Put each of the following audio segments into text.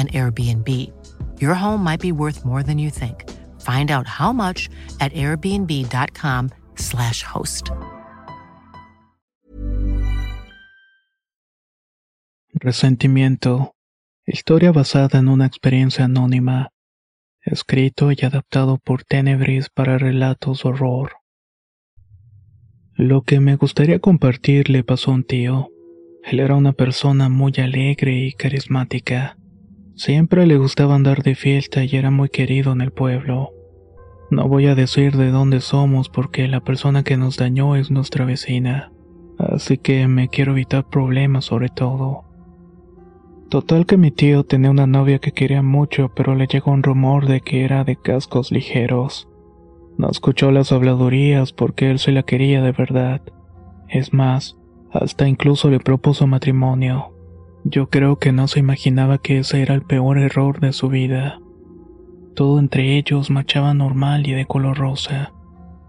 an Airbnb. Your home might be worth more than you think. Find out how much at airbnb.com/slash host. Resentimiento. Historia basada en una experiencia anónima. Escrito y adaptado por Tenebris para relatos horror. Lo que me gustaría compartir le pasó a un tío. Él era una persona muy alegre y carismática. Siempre le gustaba andar de fiesta y era muy querido en el pueblo. No voy a decir de dónde somos porque la persona que nos dañó es nuestra vecina, así que me quiero evitar problemas sobre todo. Total que mi tío tenía una novia que quería mucho, pero le llegó un rumor de que era de cascos ligeros. No escuchó las habladurías porque él se la quería de verdad. Es más, hasta incluso le propuso matrimonio. Yo creo que no se imaginaba que ese era el peor error de su vida. Todo entre ellos marchaba normal y de color rosa,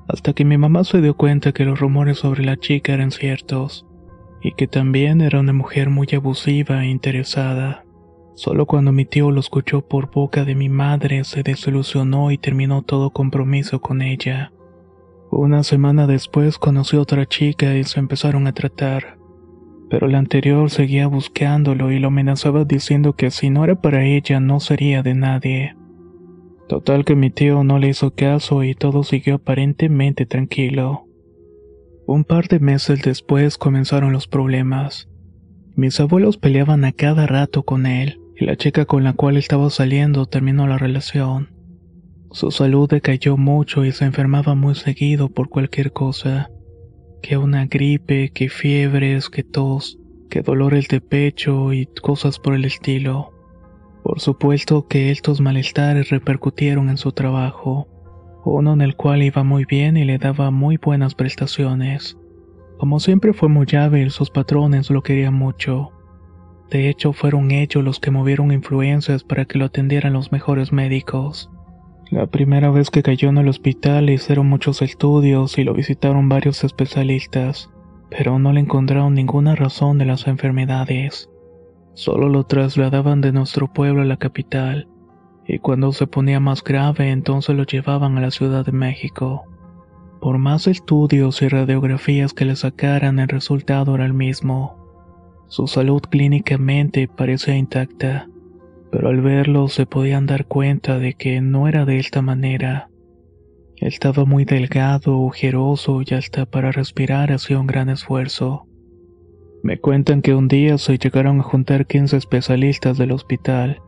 hasta que mi mamá se dio cuenta que los rumores sobre la chica eran ciertos, y que también era una mujer muy abusiva e interesada. Solo cuando mi tío lo escuchó por boca de mi madre se desilusionó y terminó todo compromiso con ella. Una semana después conoció a otra chica y se empezaron a tratar. Pero la anterior seguía buscándolo y lo amenazaba diciendo que si no era para ella no sería de nadie. Total que mi tío no le hizo caso y todo siguió aparentemente tranquilo. Un par de meses después comenzaron los problemas. Mis abuelos peleaban a cada rato con él, y la chica con la cual estaba saliendo terminó la relación. Su salud decayó mucho y se enfermaba muy seguido por cualquier cosa. Que una gripe, que fiebres, que tos, que dolores de pecho y cosas por el estilo. Por supuesto que estos malestares repercutieron en su trabajo, uno en el cual iba muy bien y le daba muy buenas prestaciones. Como siempre fue muy hábil, sus patrones lo querían mucho. De hecho, fueron ellos los que movieron influencias para que lo atendieran los mejores médicos. La primera vez que cayó en el hospital le hicieron muchos estudios y lo visitaron varios especialistas, pero no le encontraron ninguna razón de las enfermedades. Solo lo trasladaban de nuestro pueblo a la capital, y cuando se ponía más grave entonces lo llevaban a la Ciudad de México. Por más estudios y radiografías que le sacaran el resultado era el mismo. Su salud clínicamente parecía intacta pero al verlo se podían dar cuenta de que no era de esta manera. Estaba muy delgado, ojeroso y hasta para respirar hacía un gran esfuerzo. Me cuentan que un día se llegaron a juntar 15 especialistas del hospital,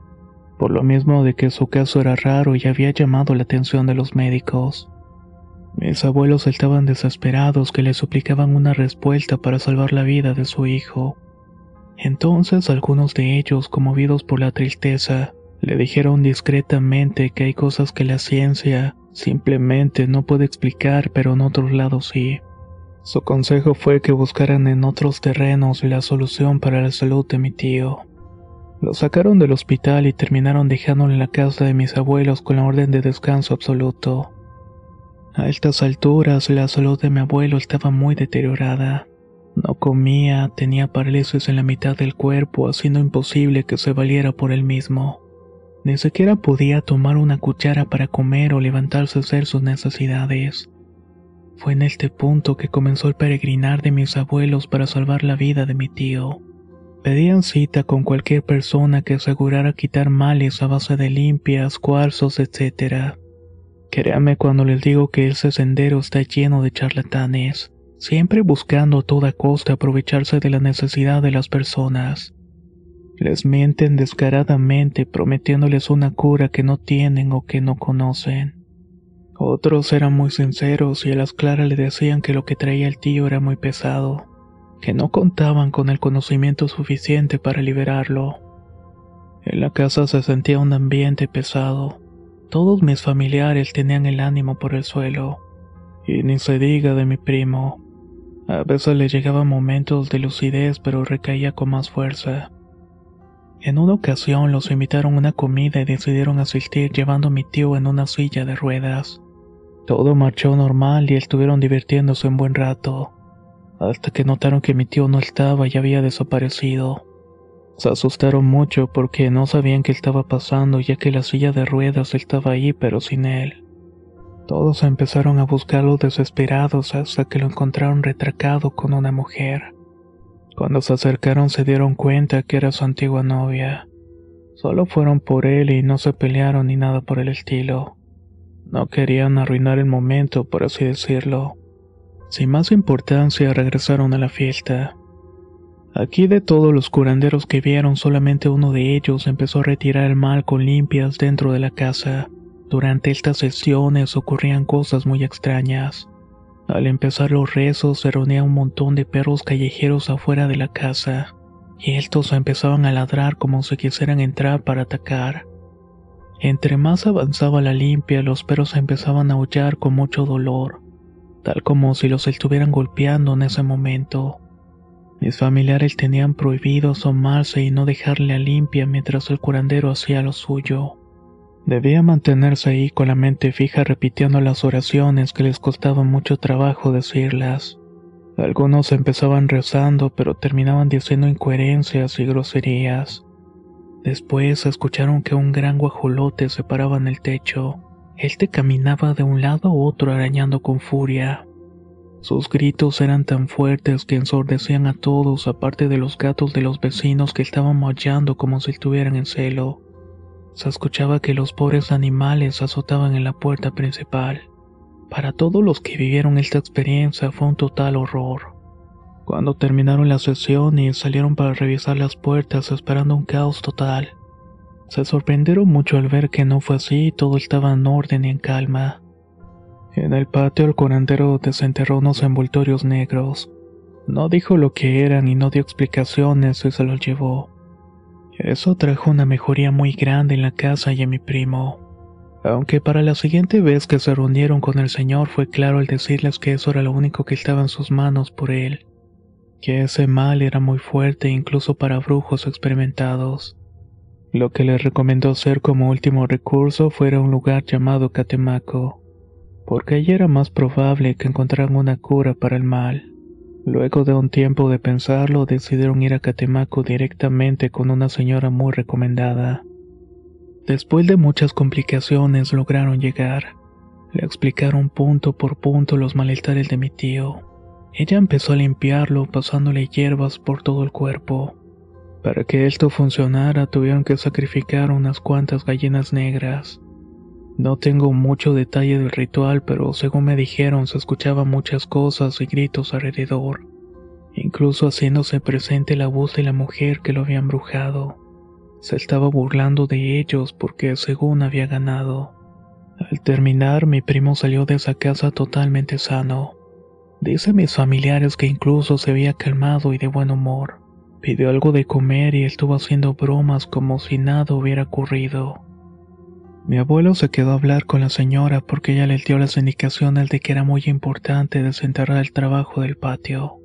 por lo mismo de que su caso era raro y había llamado la atención de los médicos. Mis abuelos estaban desesperados que le suplicaban una respuesta para salvar la vida de su hijo. Entonces algunos de ellos, conmovidos por la tristeza, le dijeron discretamente que hay cosas que la ciencia simplemente no puede explicar, pero en otros lados sí. Su consejo fue que buscaran en otros terrenos la solución para la salud de mi tío. Lo sacaron del hospital y terminaron dejándolo en la casa de mis abuelos con la orden de descanso absoluto. A estas alturas la salud de mi abuelo estaba muy deteriorada. No comía, tenía parálisis en la mitad del cuerpo, haciendo imposible que se valiera por él mismo. Ni siquiera podía tomar una cuchara para comer o levantarse a hacer sus necesidades. Fue en este punto que comenzó el peregrinar de mis abuelos para salvar la vida de mi tío. Pedían cita con cualquier persona que asegurara quitar males a base de limpias, cuarzos, etc. Créanme cuando les digo que ese sendero está lleno de charlatanes siempre buscando a toda costa aprovecharse de la necesidad de las personas. Les mienten descaradamente prometiéndoles una cura que no tienen o que no conocen. Otros eran muy sinceros y a las claras le decían que lo que traía el tío era muy pesado, que no contaban con el conocimiento suficiente para liberarlo. En la casa se sentía un ambiente pesado. Todos mis familiares tenían el ánimo por el suelo. Y ni se diga de mi primo. A veces le llegaban momentos de lucidez, pero recaía con más fuerza. En una ocasión los invitaron a una comida y decidieron asistir llevando a mi tío en una silla de ruedas. Todo marchó normal y estuvieron divirtiéndose un buen rato, hasta que notaron que mi tío no estaba y había desaparecido. Se asustaron mucho porque no sabían qué estaba pasando ya que la silla de ruedas estaba ahí pero sin él. Todos empezaron a buscarlo desesperados hasta que lo encontraron retracado con una mujer. Cuando se acercaron se dieron cuenta que era su antigua novia. Solo fueron por él y no se pelearon ni nada por el estilo. No querían arruinar el momento, por así decirlo. Sin más importancia regresaron a la fiesta. Aquí de todos los curanderos que vieron, solamente uno de ellos empezó a retirar el mal con limpias dentro de la casa. Durante estas sesiones ocurrían cosas muy extrañas. Al empezar los rezos se reunía un montón de perros callejeros afuera de la casa, y estos empezaban a ladrar como si quisieran entrar para atacar. Entre más avanzaba la limpia, los perros empezaban a aullar con mucho dolor, tal como si los estuvieran golpeando en ese momento. Mis familiares tenían prohibido asomarse y no dejarle a limpia mientras el curandero hacía lo suyo. Debía mantenerse ahí con la mente fija repitiendo las oraciones que les costaba mucho trabajo decirlas. Algunos empezaban rezando pero terminaban diciendo incoherencias y groserías. Después escucharon que un gran guajolote se paraba en el techo. Este caminaba de un lado a otro arañando con furia. Sus gritos eran tan fuertes que ensordecían a todos, aparte de los gatos de los vecinos que estaban maullando como si estuvieran en celo. Se escuchaba que los pobres animales azotaban en la puerta principal. Para todos los que vivieron esta experiencia fue un total horror. Cuando terminaron la sesión y salieron para revisar las puertas esperando un caos total, se sorprendieron mucho al ver que no fue así y todo estaba en orden y en calma. En el patio el curandero desenterró unos envoltorios negros. No dijo lo que eran y no dio explicaciones y se los llevó. Eso trajo una mejoría muy grande en la casa y en mi primo. Aunque para la siguiente vez que se reunieron con el señor fue claro al decirles que eso era lo único que estaba en sus manos por él, que ese mal era muy fuerte incluso para brujos experimentados. Lo que les recomendó hacer como último recurso fuera un lugar llamado Catemaco porque allí era más probable que encontraran una cura para el mal. Luego de un tiempo de pensarlo, decidieron ir a Catemaco directamente con una señora muy recomendada. Después de muchas complicaciones lograron llegar. Le explicaron punto por punto los malestares de mi tío. Ella empezó a limpiarlo pasándole hierbas por todo el cuerpo. Para que esto funcionara tuvieron que sacrificar unas cuantas gallinas negras. No tengo mucho detalle del ritual, pero según me dijeron se escuchaban muchas cosas y gritos alrededor, incluso haciéndose presente la voz de la mujer que lo había embrujado. Se estaba burlando de ellos porque según había ganado. Al terminar, mi primo salió de esa casa totalmente sano. Dice mis familiares que incluso se había calmado y de buen humor. Pidió algo de comer y estuvo haciendo bromas como si nada hubiera ocurrido. Mi abuelo se quedó a hablar con la señora porque ella le dio las indicaciones de que era muy importante desenterrar el trabajo del patio.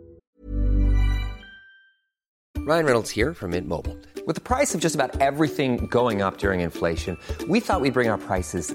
Ryan Reynolds here from Mint Mobile. With the price of just about everything going up during inflation, we thought we'd bring our prices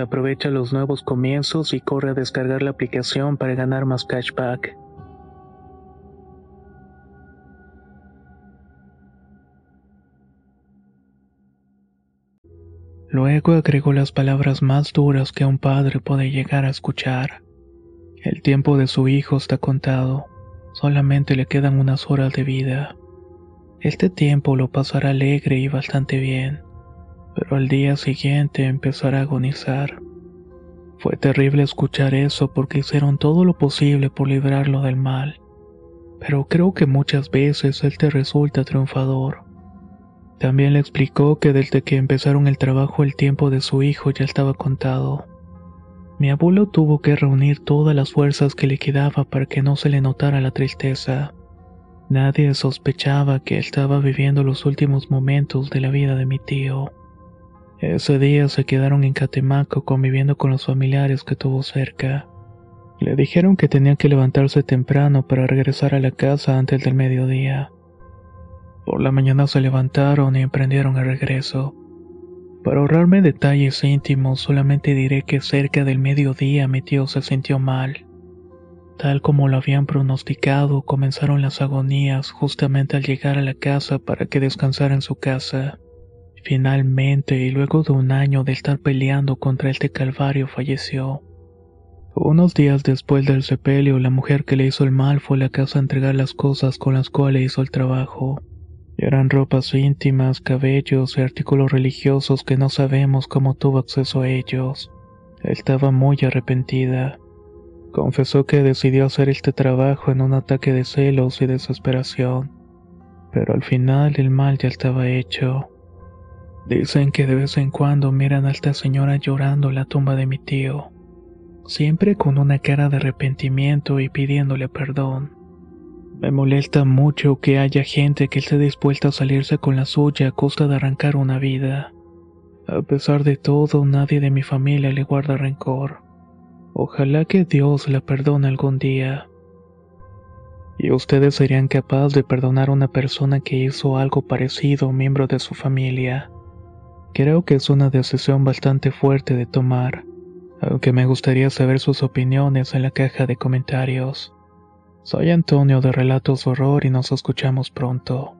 Aprovecha los nuevos comienzos y corre a descargar la aplicación para ganar más cashback. Luego agregó las palabras más duras que un padre puede llegar a escuchar. El tiempo de su hijo está contado, solamente le quedan unas horas de vida. Este tiempo lo pasará alegre y bastante bien pero al día siguiente empezará a agonizar. Fue terrible escuchar eso porque hicieron todo lo posible por librarlo del mal, pero creo que muchas veces él te resulta triunfador. También le explicó que desde que empezaron el trabajo el tiempo de su hijo ya estaba contado. Mi abuelo tuvo que reunir todas las fuerzas que le quedaba para que no se le notara la tristeza. Nadie sospechaba que estaba viviendo los últimos momentos de la vida de mi tío. Ese día se quedaron en Catemaco conviviendo con los familiares que tuvo cerca. Le dijeron que tenía que levantarse temprano para regresar a la casa antes del mediodía. Por la mañana se levantaron y emprendieron el regreso. Para ahorrarme detalles íntimos, solamente diré que cerca del mediodía mi tío se sintió mal. Tal como lo habían pronosticado, comenzaron las agonías justamente al llegar a la casa para que descansara en su casa. Finalmente, y luego de un año de estar peleando contra este calvario, falleció. Unos días después del sepelio, la mujer que le hizo el mal fue a la casa a entregar las cosas con las cuales hizo el trabajo. Eran ropas íntimas, cabellos y artículos religiosos que no sabemos cómo tuvo acceso a ellos. Estaba muy arrepentida. Confesó que decidió hacer este trabajo en un ataque de celos y desesperación. Pero al final el mal ya estaba hecho. Dicen que de vez en cuando miran a esta señora llorando la tumba de mi tío, siempre con una cara de arrepentimiento y pidiéndole perdón. Me molesta mucho que haya gente que esté dispuesta a salirse con la suya a costa de arrancar una vida. A pesar de todo, nadie de mi familia le guarda rencor. Ojalá que Dios la perdone algún día. ¿Y ustedes serían capaces de perdonar a una persona que hizo algo parecido a un miembro de su familia? Creo que es una decisión bastante fuerte de tomar, aunque me gustaría saber sus opiniones en la caja de comentarios. Soy Antonio de Relatos Horror y nos escuchamos pronto.